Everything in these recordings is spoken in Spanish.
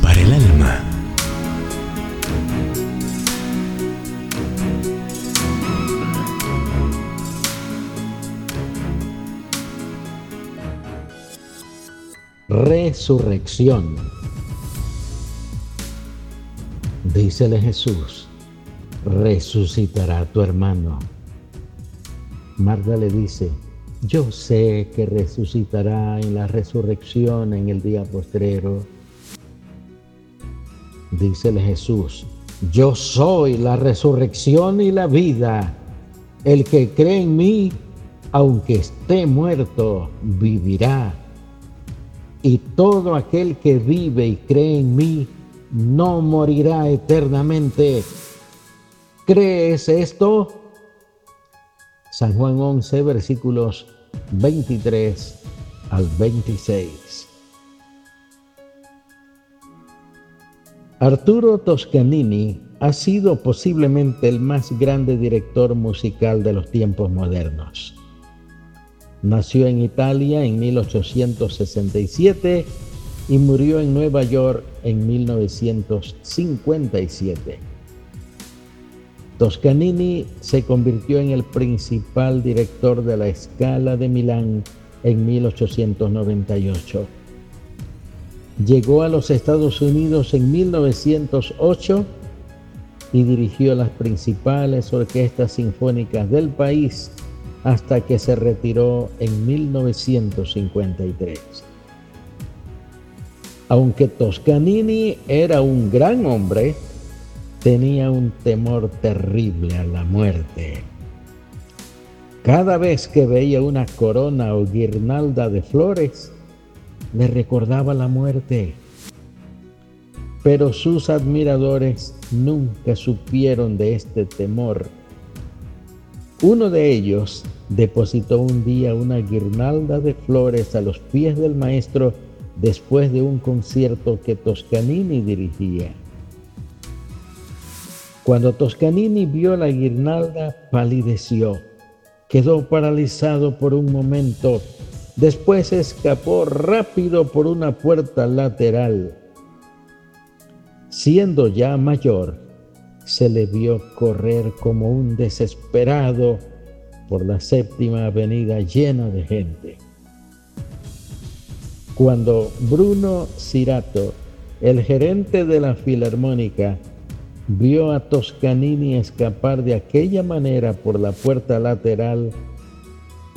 Para el alma. Resurrección. Dícele Jesús, resucitará tu hermano. Marta le dice, yo sé que resucitará en la resurrección en el día postrero. Dícele Jesús, yo soy la resurrección y la vida. El que cree en mí, aunque esté muerto, vivirá. Y todo aquel que vive y cree en mí, no morirá eternamente. ¿Crees esto? San Juan 11, versículos 23 al 26. Arturo Toscanini ha sido posiblemente el más grande director musical de los tiempos modernos. Nació en Italia en 1867 y murió en Nueva York en 1957. Toscanini se convirtió en el principal director de la Scala de Milán en 1898. Llegó a los Estados Unidos en 1908 y dirigió las principales orquestas sinfónicas del país hasta que se retiró en 1953. Aunque Toscanini era un gran hombre, tenía un temor terrible a la muerte. Cada vez que veía una corona o guirnalda de flores, le recordaba la muerte. Pero sus admiradores nunca supieron de este temor. Uno de ellos depositó un día una guirnalda de flores a los pies del maestro después de un concierto que Toscanini dirigía. Cuando Toscanini vio la guirnalda, palideció, quedó paralizado por un momento, después escapó rápido por una puerta lateral. Siendo ya mayor, se le vio correr como un desesperado por la séptima avenida llena de gente. Cuando Bruno Cirato, el gerente de la Filarmónica, vio a Toscanini escapar de aquella manera por la puerta lateral,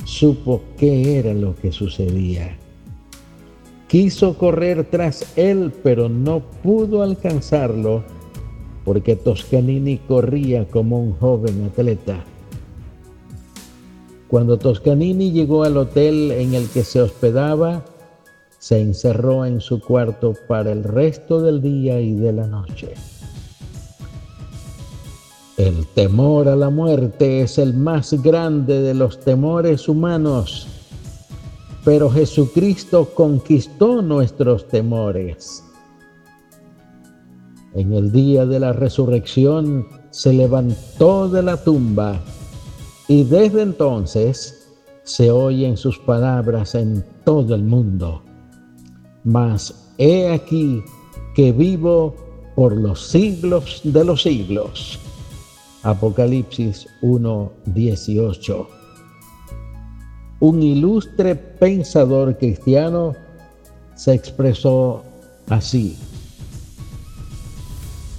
supo qué era lo que sucedía. Quiso correr tras él, pero no pudo alcanzarlo porque Toscanini corría como un joven atleta. Cuando Toscanini llegó al hotel en el que se hospedaba, se encerró en su cuarto para el resto del día y de la noche. El temor a la muerte es el más grande de los temores humanos, pero Jesucristo conquistó nuestros temores. En el día de la resurrección se levantó de la tumba y desde entonces se oyen sus palabras en todo el mundo. Mas he aquí que vivo por los siglos de los siglos. Apocalipsis 1:18. Un ilustre pensador cristiano se expresó así.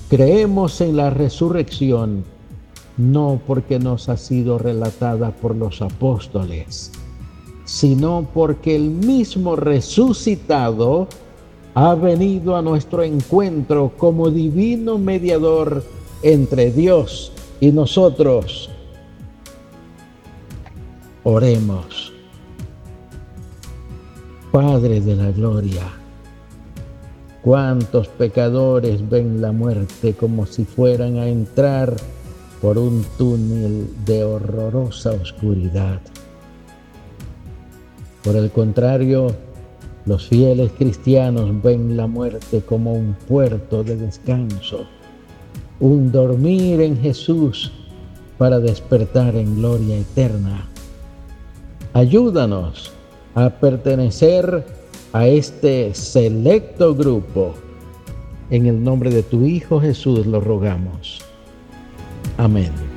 Creemos en la resurrección no porque nos ha sido relatada por los apóstoles, sino porque el mismo resucitado ha venido a nuestro encuentro como divino mediador entre Dios y nosotros oremos. Padre de la gloria, cuántos pecadores ven la muerte como si fueran a entrar por un túnel de horrorosa oscuridad. Por el contrario, los fieles cristianos ven la muerte como un puerto de descanso un dormir en Jesús para despertar en gloria eterna. Ayúdanos a pertenecer a este selecto grupo En el nombre de tu Hijo Jesús lo rogamos. Amén.